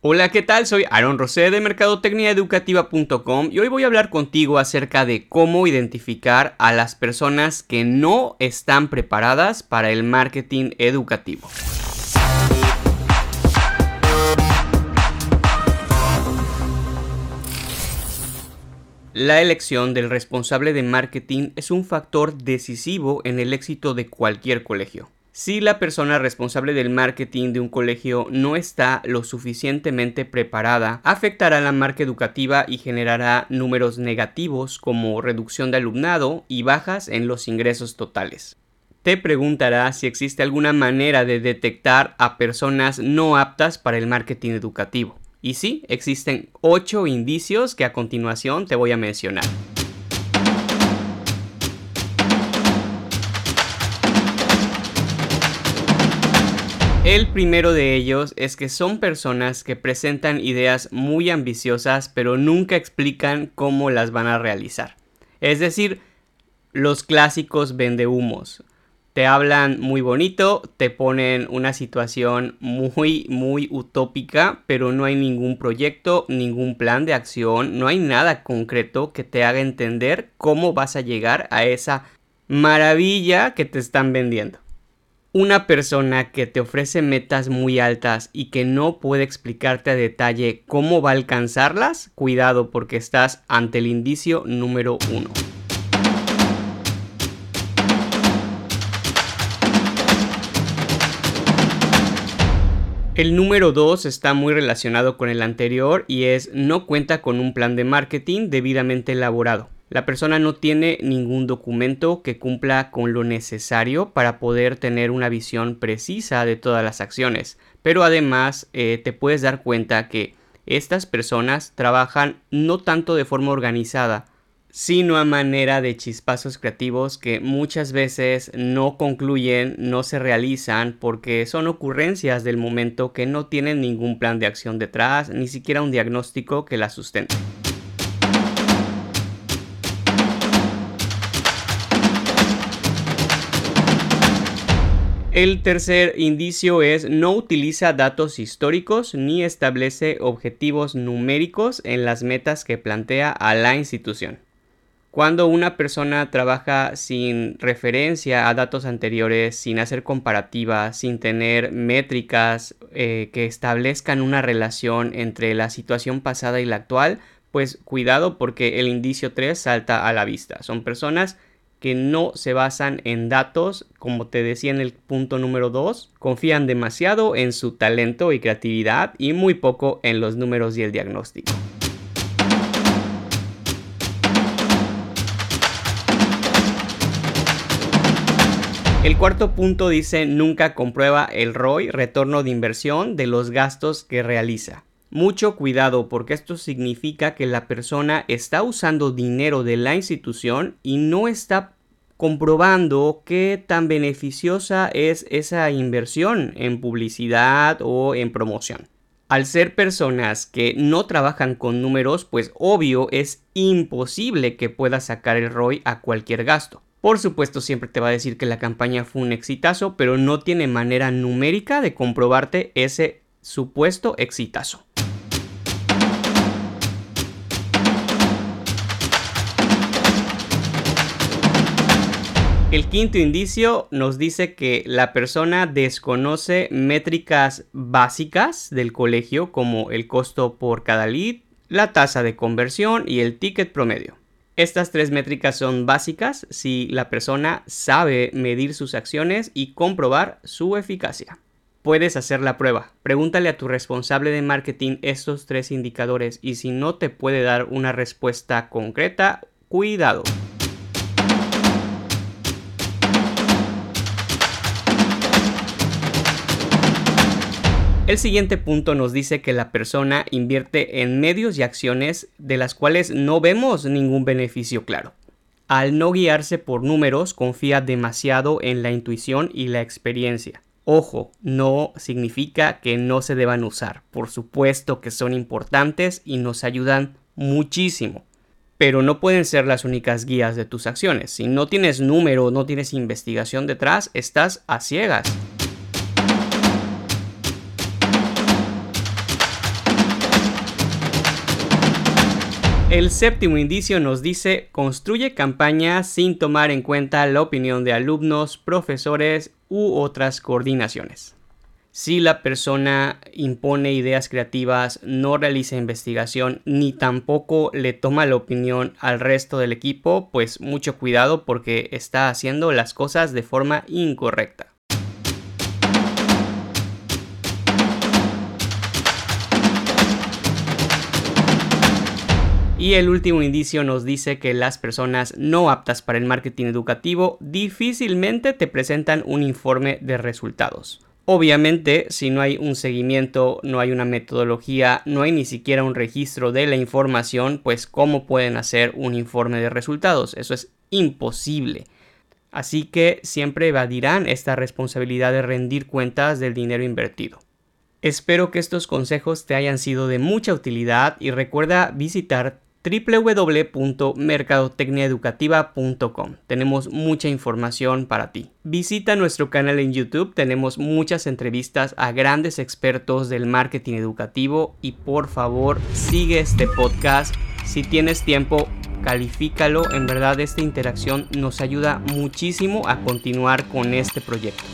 Hola, ¿qué tal? Soy Aaron Rosé de mercadotecniaeducativa.com y hoy voy a hablar contigo acerca de cómo identificar a las personas que no están preparadas para el marketing educativo. La elección del responsable de marketing es un factor decisivo en el éxito de cualquier colegio. Si la persona responsable del marketing de un colegio no está lo suficientemente preparada, afectará la marca educativa y generará números negativos como reducción de alumnado y bajas en los ingresos totales. Te preguntará si existe alguna manera de detectar a personas no aptas para el marketing educativo. Y sí, existen 8 indicios que a continuación te voy a mencionar. El primero de ellos es que son personas que presentan ideas muy ambiciosas pero nunca explican cómo las van a realizar. Es decir, los clásicos vendehumos. Te hablan muy bonito, te ponen una situación muy, muy utópica, pero no hay ningún proyecto, ningún plan de acción, no hay nada concreto que te haga entender cómo vas a llegar a esa maravilla que te están vendiendo. Una persona que te ofrece metas muy altas y que no puede explicarte a detalle cómo va a alcanzarlas, cuidado porque estás ante el indicio número uno. El número 2 está muy relacionado con el anterior y es no cuenta con un plan de marketing debidamente elaborado. La persona no tiene ningún documento que cumpla con lo necesario para poder tener una visión precisa de todas las acciones. Pero además eh, te puedes dar cuenta que estas personas trabajan no tanto de forma organizada, sino a manera de chispazos creativos que muchas veces no concluyen, no se realizan porque son ocurrencias del momento que no tienen ningún plan de acción detrás, ni siquiera un diagnóstico que la sustente. El tercer indicio es no utiliza datos históricos ni establece objetivos numéricos en las metas que plantea a la institución. Cuando una persona trabaja sin referencia a datos anteriores, sin hacer comparativas, sin tener métricas eh, que establezcan una relación entre la situación pasada y la actual, pues cuidado porque el indicio 3 salta a la vista. Son personas que no se basan en datos, como te decía en el punto número 2, confían demasiado en su talento y creatividad y muy poco en los números y el diagnóstico. El cuarto punto dice nunca comprueba el ROI, retorno de inversión, de los gastos que realiza. Mucho cuidado porque esto significa que la persona está usando dinero de la institución y no está comprobando qué tan beneficiosa es esa inversión en publicidad o en promoción. Al ser personas que no trabajan con números, pues obvio es imposible que pueda sacar el ROI a cualquier gasto. Por supuesto siempre te va a decir que la campaña fue un exitazo, pero no tiene manera numérica de comprobarte ese supuesto exitazo. El quinto indicio nos dice que la persona desconoce métricas básicas del colegio como el costo por cada lead, la tasa de conversión y el ticket promedio. Estas tres métricas son básicas si la persona sabe medir sus acciones y comprobar su eficacia. Puedes hacer la prueba. Pregúntale a tu responsable de marketing estos tres indicadores y si no te puede dar una respuesta concreta, cuidado. El siguiente punto nos dice que la persona invierte en medios y acciones de las cuales no vemos ningún beneficio claro. Al no guiarse por números, confía demasiado en la intuición y la experiencia. Ojo, no significa que no se deban usar. Por supuesto que son importantes y nos ayudan muchísimo. Pero no pueden ser las únicas guías de tus acciones. Si no tienes número, no tienes investigación detrás, estás a ciegas. El séptimo indicio nos dice construye campañas sin tomar en cuenta la opinión de alumnos, profesores u otras coordinaciones. Si la persona impone ideas creativas, no realiza investigación ni tampoco le toma la opinión al resto del equipo, pues mucho cuidado porque está haciendo las cosas de forma incorrecta. Y el último indicio nos dice que las personas no aptas para el marketing educativo difícilmente te presentan un informe de resultados. Obviamente, si no hay un seguimiento, no hay una metodología, no hay ni siquiera un registro de la información, pues ¿cómo pueden hacer un informe de resultados? Eso es imposible. Así que siempre evadirán esta responsabilidad de rendir cuentas del dinero invertido. Espero que estos consejos te hayan sido de mucha utilidad y recuerda visitar www.mercadotecniaeducativa.com. Tenemos mucha información para ti. Visita nuestro canal en YouTube, tenemos muchas entrevistas a grandes expertos del marketing educativo y por favor sigue este podcast. Si tienes tiempo, califícalo. En verdad esta interacción nos ayuda muchísimo a continuar con este proyecto.